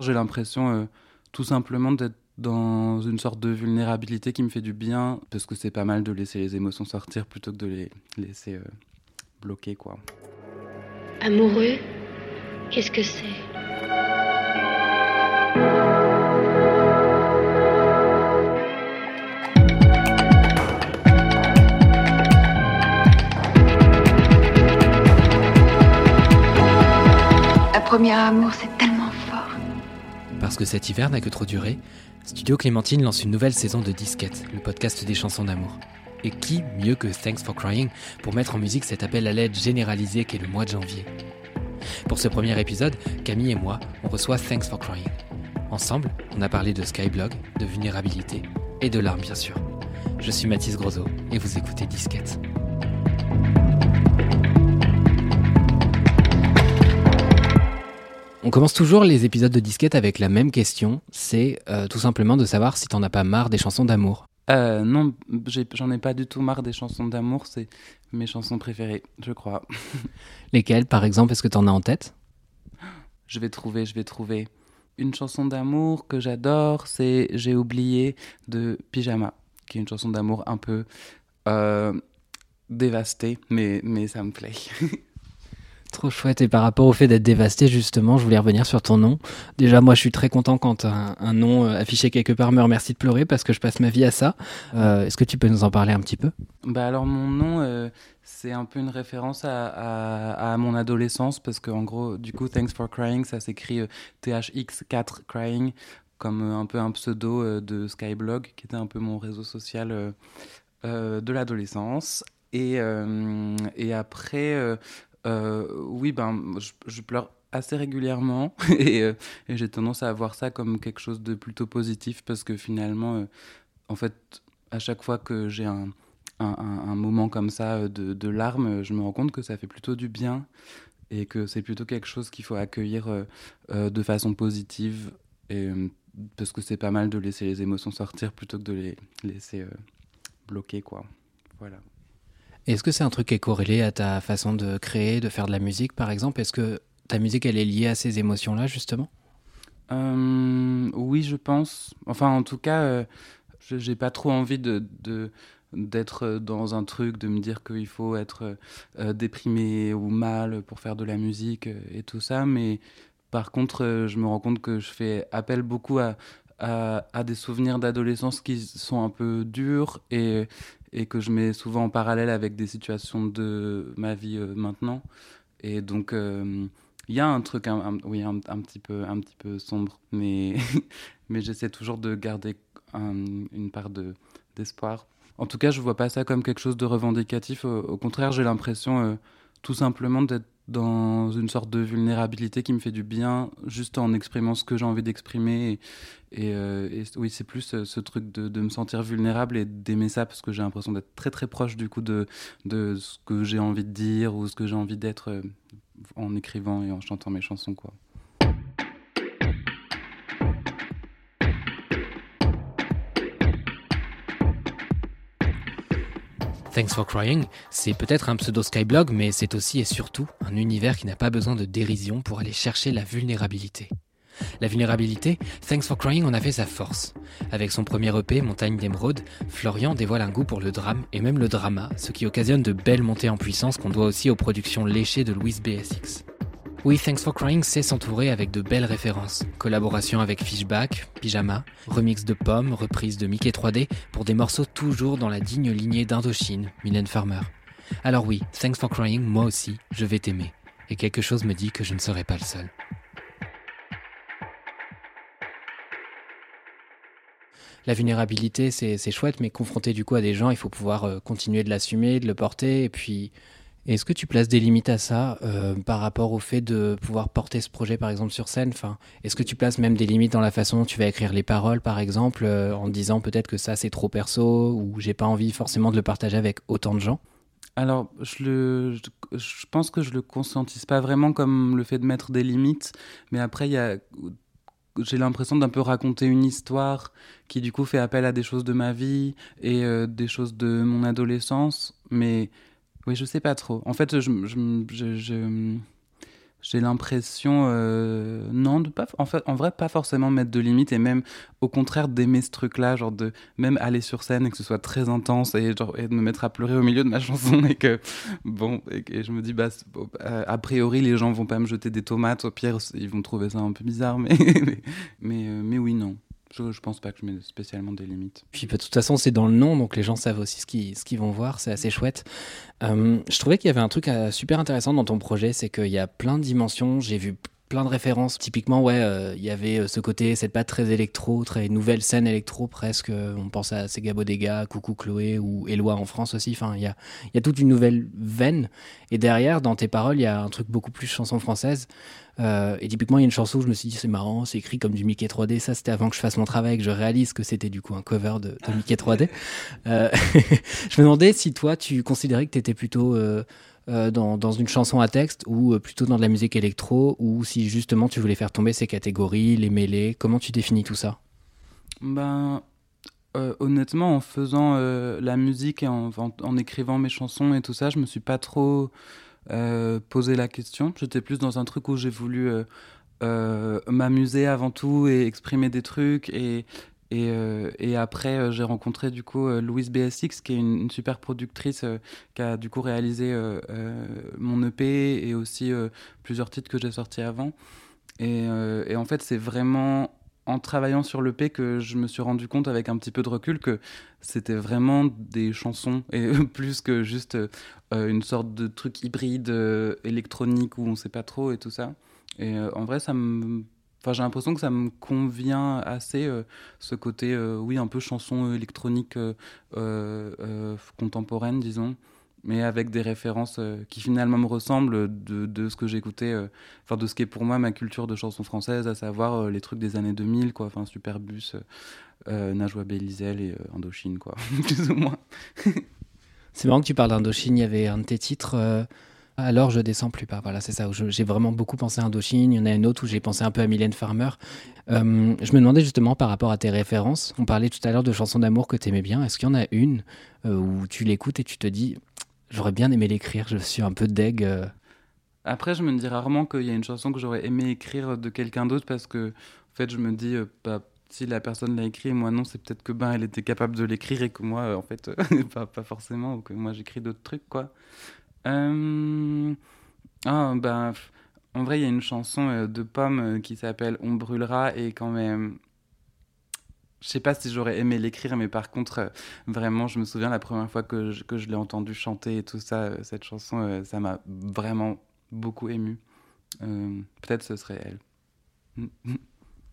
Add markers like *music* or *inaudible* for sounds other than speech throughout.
J'ai l'impression euh, tout simplement d'être dans une sorte de vulnérabilité qui me fait du bien, parce que c'est pas mal de laisser les émotions sortir plutôt que de les laisser euh, bloquer, quoi. Amoureux, qu'est-ce que c'est? Premier amour, c'est tellement. Parce que cet hiver n'a que trop duré, Studio Clémentine lance une nouvelle saison de Disquette, le podcast des chansons d'amour. Et qui mieux que Thanks for Crying pour mettre en musique cet appel à l'aide généralisé qu'est le mois de janvier Pour ce premier épisode, Camille et moi, on reçoit Thanks for Crying. Ensemble, on a parlé de Skyblog, de vulnérabilité et de larmes bien sûr. Je suis Mathis Grosso et vous écoutez Disquette. On commence toujours les épisodes de disquette avec la même question, c'est euh, tout simplement de savoir si t'en as pas marre des chansons d'amour. Euh, non, j'en ai, pas du tout marre des chansons d'amour, c'est mes chansons préférées, je crois. *laughs* Lesquelles, par exemple, est-ce que t'en as en tête? Je vais trouver, je vais trouver. Une chanson d'amour que j'adore, c'est J'ai oublié de Pyjama, qui est une chanson d'amour un peu euh, dévastée, mais, mais ça me plaît. *laughs* Trop chouette. Et par rapport au fait d'être dévasté, justement, je voulais revenir sur ton nom. Déjà, moi, je suis très content quand un, nom euh, affiché quelque part me remercie de pleurer parce que je passe ma vie à ça. Euh, Est-ce que tu peux nous en parler un petit peu? Bah alors mon nom, euh, c'est un peu une référence à, mon adolescence parce qu'en gros, du coup, Thanks for Crying, ça s'écrit euh, THX4 Crying, comme un peu un pseudo de Skyblog, qui était un peu mon réseau social de l'adolescence. Et, et après, oui, ben, je, pleure assez régulièrement *laughs* et, euh, et j'ai tendance à voir ça comme quelque chose de plutôt positif parce que finalement, euh, en fait, à chaque fois que j'ai un, moment comme ça euh, de, de larmes, je me rends compte que ça fait plutôt du bien et que c'est plutôt quelque chose qu'il faut accueillir euh, euh, de façon positive euh, parce que c'est pas mal de laisser les émotions sortir plutôt que de les laisser euh, bloquer quoi. Voilà. Est-ce que c'est un truc qui est corrélé à ta façon de créer, de faire de la musique, par exemple? Est-ce que ta musique, elle est liée à ces émotions-là, justement? Euh, oui, je pense. Enfin, en tout cas, euh, j'ai pas trop envie de, d'être dans un truc, de me dire qu'il faut être euh, déprimé ou mal pour faire de la musique euh, et tout ça. Mais par contre, je me rends compte que je fais appel beaucoup à, à, à des souvenirs d'adolescence qui sont un peu durs et, et que je mets souvent en parallèle avec des situations de ma vie euh, maintenant. Et donc, euh, il y a un truc, oui, un, petit peu, un petit peu sombre, mais, *laughs* mais j'essaie toujours de garder un- une part de, d'espoir. En tout cas, je vois pas ça comme quelque chose de revendicatif. Au, au contraire, j'ai l'impression euh, tout simplement d'être dans une sorte de vulnérabilité qui me fait du bien, juste en exprimant ce que j'ai envie d'exprimer. Et, euh, oui, c'est plus euh, ce truc de, de me sentir vulnérable et d'aimer ça, parce que j'ai l'impression d'être très très proche du coup de, de ce que j'ai envie de dire ou ce que j'ai envie d'être euh, en écrivant et en chantant mes chansons, quoi. Thanks for Crying, c'est peut-être un pseudo Skyblog, mais c'est aussi et surtout un univers qui n'a pas besoin de dérision pour aller chercher la vulnérabilité. La vulnérabilité, Thanks for Crying en a fait sa force. Avec son premier EP, Montagne d'émeraude, Florian dévoile un goût pour le drame et même le drama, ce qui occasionne de belles montées en puissance qu'on doit aussi aux productions léchées de Louis BSX. Oui, Thanks for Crying sait s'entourer avec de belles références. Collaboration avec Fishback, Pyjama, remix de Pommes, reprise de Mickey 3D pour des morceaux toujours dans la digne lignée d'Indochine, Mylène Farmer. Alors oui, Thanks for Crying, moi aussi, je vais t'aimer. Et quelque chose me dit que je ne serai pas le seul. La vulnérabilité, c'est c'est chouette, mais confronté du coup à des gens, il faut pouvoir euh, continuer de l'assumer, de le porter. Et puis, est-ce que tu places des limites à ça euh, par rapport au fait de pouvoir porter ce projet, par exemple, sur scène? Enfin, Est-ce que tu places même des limites dans la façon dont tu vas écrire les paroles, par exemple, euh, en disant peut-être que ça c'est trop perso ou j'ai pas envie forcément de le partager avec autant de gens? Alors, je, le, je, pense que je le conscientise pas vraiment comme le fait de mettre des limites, mais après, j'ai l'impression d'un peu raconter une histoire qui, du coup, fait appel à des choses de ma vie et euh, des choses de mon adolescence, mais oui, je sais pas trop. En fait, je, j'ai l'impression, euh, non, de pas, en, fait, en vrai, pas forcément mettre de limites et même au contraire d'aimer ce truc-là, genre de même aller sur scène et que ce soit très intense et, genre, et de me mettre à pleurer au milieu de ma *laughs* chanson et que, bon, et, je me dis, bah, euh, a priori, les gens vont pas me jeter des tomates, au pire, ils vont trouver ça un peu bizarre, *laughs* mais, mais, euh, mais oui, non. Je, pense pas que je mets spécialement des limites. Puis de toute façon, c'est dans le nom, donc les gens savent aussi ce qu'ils ce qu'ils vont voir. C'est assez chouette. Euh, je trouvais qu'il y avait un truc euh, super intéressant dans ton projet, c'est qu'il y a plein de dimensions. J'ai vu plein de références. Typiquement, ouais, euh, il y avait ce côté, cette patte très électro, très nouvelle scène électro presque. On pense à Sega Bodega, Coucou Chloé ou Eloi en France aussi. Enfin, il y a, y a toute une nouvelle veine. Et derrière, dans tes paroles, il y a un truc beaucoup plus chanson française. Euh, et typiquement, il y a une chanson où je me suis dit, c'est marrant, c'est écrit comme du Mickey 3D. Ça, c'était avant que je fasse mon travail, que je réalise que c'était du coup un cover de, Mickey 3D. Euh, *laughs* je me demandais si toi, tu considérais que tu étais plutôt euh, dans, dans, une chanson à texte ou plutôt dans de la musique électro, ou si justement tu voulais faire tomber ces catégories, les mêler. Comment tu définis tout ça? Ben. honnêtement, en faisant la musique et en, en, écrivant mes chansons et tout ça, je me suis pas trop euh, poser la question. J'étais plus dans un truc où j'ai voulu euh, euh, m'amuser avant tout et exprimer des trucs. Et, et, et après, j'ai rencontré du coup Louise BSX, qui est une, super productrice qui a du coup réalisé mon EP et aussi plusieurs titres que j'ai sortis avant. Et, en fait, c'est vraiment en travaillant sur le P que je me suis rendu compte avec un petit peu de recul que c'était vraiment des chansons et *laughs* plus que juste euh, une sorte de truc hybride euh, électronique où on sait pas trop et tout ça. Et euh, en vrai, ça me Enfin, j'ai l'impression que ça me convient assez, ce côté, oui, un peu chanson électronique contemporaine, disons mais avec des références euh, qui finalement me ressemblent de, de ce que j'écoutais, euh, enfin de ce qui est pour moi ma culture de chanson française, à savoir euh, les trucs des années 2000, quoi, enfin Superbus, Najwa Belizel et Indochine, quoi, *laughs* plus ou moins. c'est marrant que tu parles d'Indochine, il y avait un de tes titres. Alors je descends plus pas. Voilà, c'est ça. J'ai vraiment beaucoup pensé à Indochine. Il y en a une autre où j'ai pensé un peu à Mylène Farmer. je me demandais justement par rapport à tes références. On parlait tout à l'heure de chansons d'amour que tu aimais bien. Est-ce qu'il y en a une où tu l'écoutes et tu te dis J'aurais bien aimé l'écrire, je suis un peu deg. Euh. Après, je me dis rarement qu'il y a une chanson que j'aurais aimé écrire de quelqu'un d'autre parce que, en fait, je me dis, euh, bah, si la personne l'a écrit moi non, c'est peut-être que ben elle était capable de l'écrire et que moi, euh, en fait, *laughs* pas, pas, forcément, ou que moi j'écris d'autres trucs, quoi. Ah, ben, en vrai, il y a une chanson de Pomme qui s'appelle On brûlera et quand même je sais pas si j'aurais aimé l'écrire, mais par contre, euh, vraiment, je me souviens la première fois que je, que je l'ai entendu chanter et tout ça, euh, cette chanson, euh, ça m'a vraiment beaucoup ému. Peut-être ce serait elle. *laughs*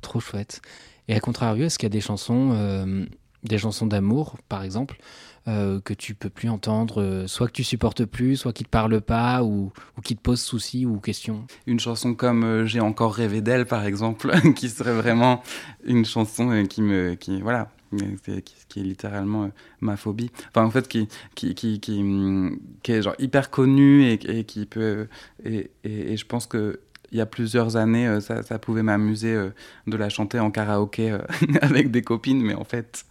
Trop chouette. Et à contrario, est-ce qu'il y a des chansons, des chansons d'amour, par exemple, euh, que tu peux plus entendre, euh, soit que tu supportes plus, soit qui te parle pas, ou, ou qui te pose soucis ou questions Une chanson comme euh, J'ai encore rêvé d'elle, par exemple, *laughs* qui serait vraiment une chanson qui me, qui voilà, qui, est littéralement ma phobie. Enfin, en fait, qui, qui, qui, qui, qui est genre hyper connue et, qui peut. Et, et, je pense que il y a plusieurs années, euh, ça, ça pouvait m'amuser euh, de la chanter en karaoké euh, *laughs* avec des copines, mais en fait,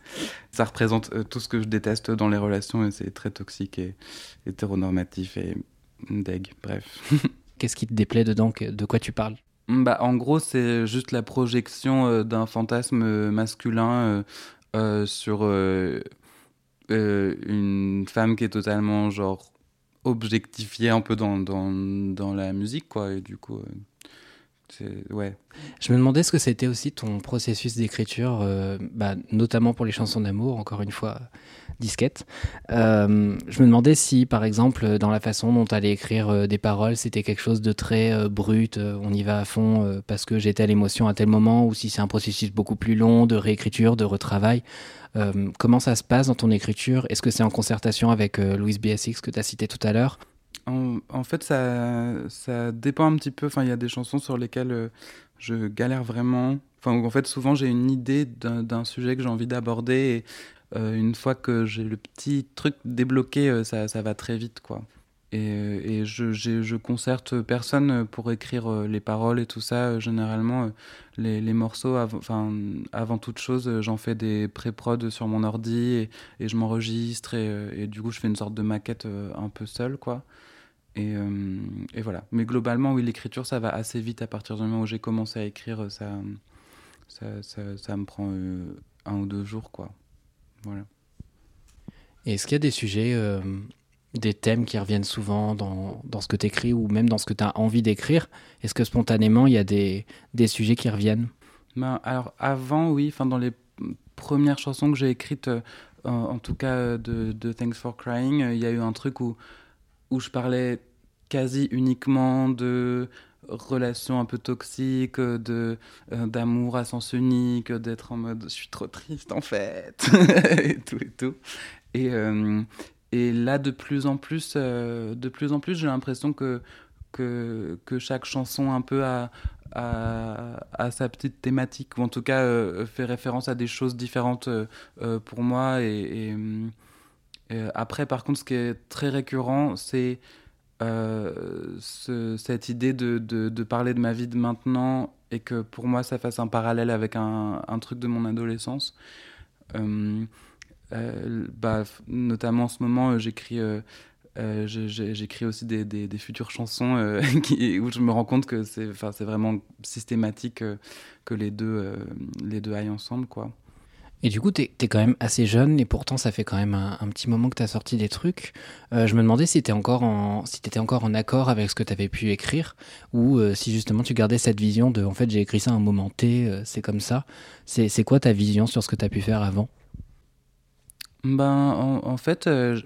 ça représente tout ce que je déteste dans les relations et c'est très toxique et hétéronormatif et deg, bref. *laughs* Qu'est-ce qui te déplaît dedans? De quoi tu parles? Bah, En gros, c'est juste la projection d'un fantasme masculin sur une femme qui est totalement genre objectifiée un peu dans, dans, dans, la musique, quoi. Et du coup, Je me demandais ce que c'était aussi ton processus d'écriture, euh, bah, notamment pour les chansons d'amour, encore une fois, disquette. Euh, je me demandais si, par exemple, dans la façon dont tu allais écrire euh, des paroles, c'était quelque chose de très brut, on y va à fond parce que j'étais à l'émotion à tel moment, ou si c'est un processus beaucoup plus long de réécriture, de retravail. comment ça se passe dans ton écriture? Est-ce que c'est en concertation avec Louise BSX que tu as cité tout à l'heure? En, fait, ça, ça dépend un petit peu. Enfin, il y a des chansons sur lesquelles euh, je galère vraiment. Enfin, en fait, souvent, j'ai une idée d'un sujet que j'ai envie d'aborder. Euh, une fois que j'ai le petit truc débloqué, euh, ça, ça, va très vite, quoi. Et, et je, je, concerte personne pour écrire les paroles et tout ça. Généralement, les, les morceaux, enfin, avant toute chose, j'en fais des pré-prod sur mon ordi et, je m'enregistre. Et, du coup, je fais une sorte de maquette un peu seule, quoi. Et, et, voilà. Mais globalement, oui, l'écriture, ça va assez vite à partir du moment où j'ai commencé à écrire. Ça, ça, ça, me prend un ou deux jours, quoi. Voilà. Est-ce qu'il y a des sujets, euh, des thèmes qui reviennent souvent dans, dans ce que tu écris ou même dans ce que tu as envie d'écrire? Est-ce que spontanément, il y a des, des sujets qui reviennent? Ben, Alors, avant, oui, enfin, dans les premières chansons que j'ai écrites, euh, en, tout cas euh, de, Thanks for Crying, il y a eu un truc où, où je parlais quasi uniquement de relations un peu toxiques, de d'amour à sens unique, d'être en mode je suis trop triste en fait, *laughs* et tout et tout. Et, euh, et là, de plus en plus, euh, de plus en plus, j'ai l'impression que, que, que, chaque chanson un peu a, a, sa petite thématique, ou en tout cas euh, fait référence à des choses différentes pour moi. Et, après, par contre, ce qui est très récurrent, c'est ce, cette idée de, de, parler de ma vie de maintenant et que pour moi, ça fasse un parallèle avec un truc de mon adolescence. Euh, bah, notamment en ce moment, euh, j'écris. Euh, j'écris aussi des, futures chansons *laughs* où je me rends compte que c'est vraiment systématique que les deux, les deux aillent ensemble. Quoi. Et du coup, tu es, quand même assez jeune et pourtant ça fait quand même un, petit moment que tu as sorti des trucs. je me demandais si tu si étais encore en accord avec ce que tu avais pu écrire ou si justement tu gardais cette vision de en fait j'ai écrit ça à un moment T, c'est comme ça. C'est quoi ta vision sur ce que tu as pu faire avant? Ben, en, fait, euh,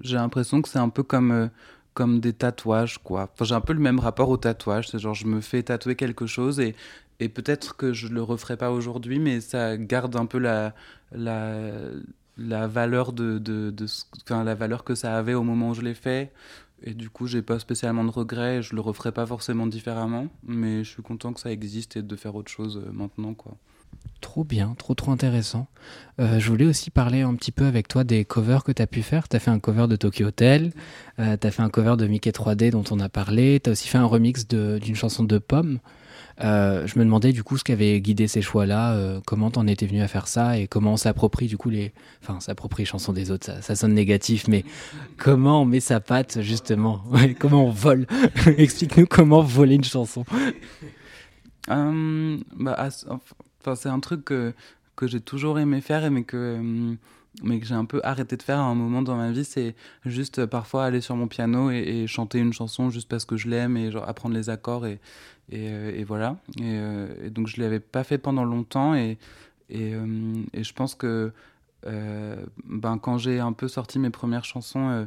j'ai l'impression que c'est un peu comme, euh, comme des tatouages, quoi. J'ai un peu le même rapport au tatouage. C'est genre, je me fais tatouer quelque chose et, et peut-être que je le referai pas aujourd'hui, mais ça garde un peu la, la, la valeur de, de, de, la valeur que ça avait au moment où je l'ai fait. Et du coup, j'ai pas spécialement de regrets. Je le referai pas forcément différemment, mais je suis content que ça existe et de faire autre chose euh, maintenant, quoi. Trop bien, trop trop intéressant. Euh, je voulais aussi parler un petit peu avec toi des covers que tu as pu faire. Tu as fait un cover de Tokyo Hotel, euh, tu as fait un cover de Mickey 3D dont on a parlé, tu as aussi fait un remix d'une chanson de Pomme. Euh, je me demandais du coup ce qui avait guidé ces choix-là, comment t'en étais venu à faire ça et comment on s'approprie du coup les, enfin s'approprie les chansons des autres, ça, sonne négatif, mais comment on met sa patte justement, *laughs* comment on vole? *laughs* Explique-nous comment voler une chanson. bah, c'est un truc que, que j'ai toujours aimé faire, mais que, hum, mais que j'ai un peu arrêté de faire à un moment dans ma vie. C'est juste euh, parfois aller sur mon piano et, chanter une chanson juste parce que je l'aime et apprendre les accords et, et, euh, voilà. Euh, et, donc je ne l'avais pas fait pendant longtemps et, et je pense que ben, quand j'ai un peu sorti mes premières chansons,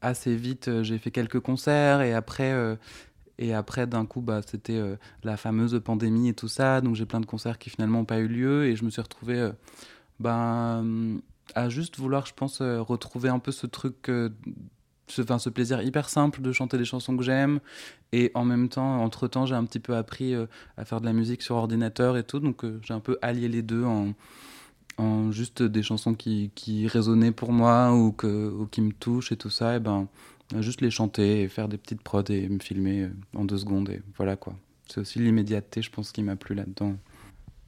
assez vite, j'ai fait quelques concerts et après, et après, d'un coup, bah, c'était euh, la fameuse pandémie et tout ça. Donc, j'ai plein de concerts qui finalement n'ont pas eu lieu. Et je me suis retrouvé euh, ben, à juste vouloir, je pense, euh, retrouver un peu ce truc, ce, enfin, ce plaisir hyper simple de chanter des chansons que j'aime. Et en même temps, entre-temps, j'ai un petit peu appris à faire de la musique sur ordinateur et tout. Donc, j'ai un peu allié les deux en, juste des chansons qui, résonnaient pour moi ou, ou qui me touchent et tout ça. Et ben Juste les chanter et faire des petites prods et me filmer euh, en deux secondes. Et voilà quoi. C'est aussi l'immédiateté, je pense, qui m'a plu là-dedans.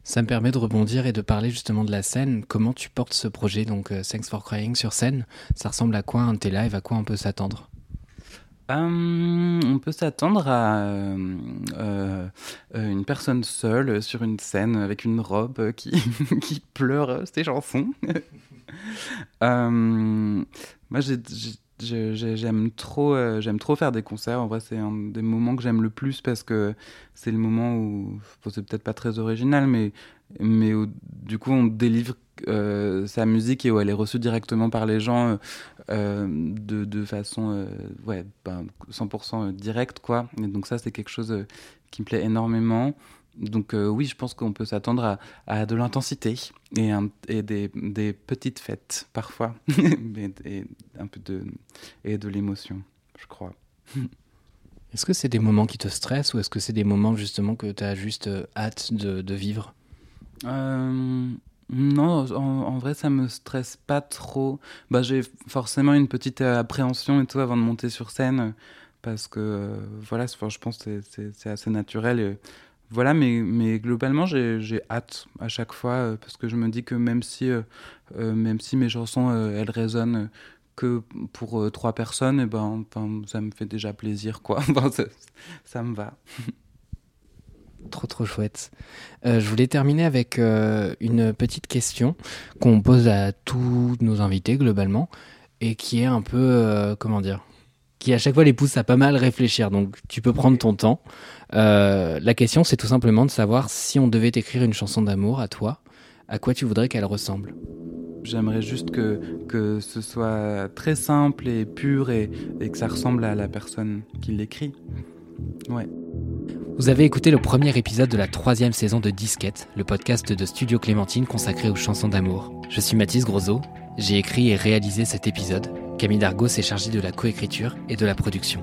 Ça me permet de rebondir et de parler justement de la scène. Comment tu portes ce projet, donc euh, Thanks for Crying, sur scène? Ça ressemble à quoi un tes live À quoi on peut s'attendre? Hum, on peut s'attendre à euh, une personne seule sur une scène avec une robe qui, *laughs* qui pleure ses chansons. *laughs* Hum, moi, j'ai J'aime trop, euh, j'aime trop faire des concerts. En vrai, c'est un des moments que j'aime le plus parce que c'est le moment où, c'est peut-être pas très original, mais, mais où, du coup, on délivre euh, sa musique et où elle est reçue directement par les gens euh, de, de, façon ouais, 100% ben, directe. Quoi. Et donc, ça, c'est quelque chose qui me plaît énormément. Donc euh, oui, je pense qu'on peut s'attendre à, de l'intensité et, et des, des, petites fêtes parfois, *laughs* et, un peu de, et de l'émotion, je crois. *laughs* Est-ce que c'est des moments qui te stressent ou est-ce que c'est des moments justement que tu as juste euh, hâte de, de vivre? Euh, Non, en, vrai, ça me stresse pas trop. Bah, J'ai forcément une petite appréhension et tout avant de monter sur scène parce que voilà, je pense que c'est assez naturel. Et, voilà, mais, globalement, j'ai hâte à chaque fois euh, parce que je me dis que même si, euh, euh, même si mes chansons, elles résonnent que pour trois personnes, et eh ben, ça me fait déjà plaisir, quoi. *laughs* ça, me va. *laughs* Trop trop chouette. je voulais terminer avec une petite question qu'on pose à tous nos invités globalement et qui est un peu, comment dire, qui à chaque fois les pousse à pas mal réfléchir. Donc tu peux prendre ton temps. Euh, la question, c'est tout simplement de savoir si on devait écrire une chanson d'amour à toi, à quoi tu voudrais qu'elle ressemble. J'aimerais juste que, que ce soit très simple et pur et, et que ça ressemble à la personne qui l'écrit. Ouais. Vous avez écouté le premier épisode de la troisième saison de Disquette, le podcast de Studio Clémentine consacré aux chansons d'amour. Je suis Mathis Grosot, j'ai écrit et réalisé cet épisode. Camille Dargos s'est chargée de la coécriture et de la production.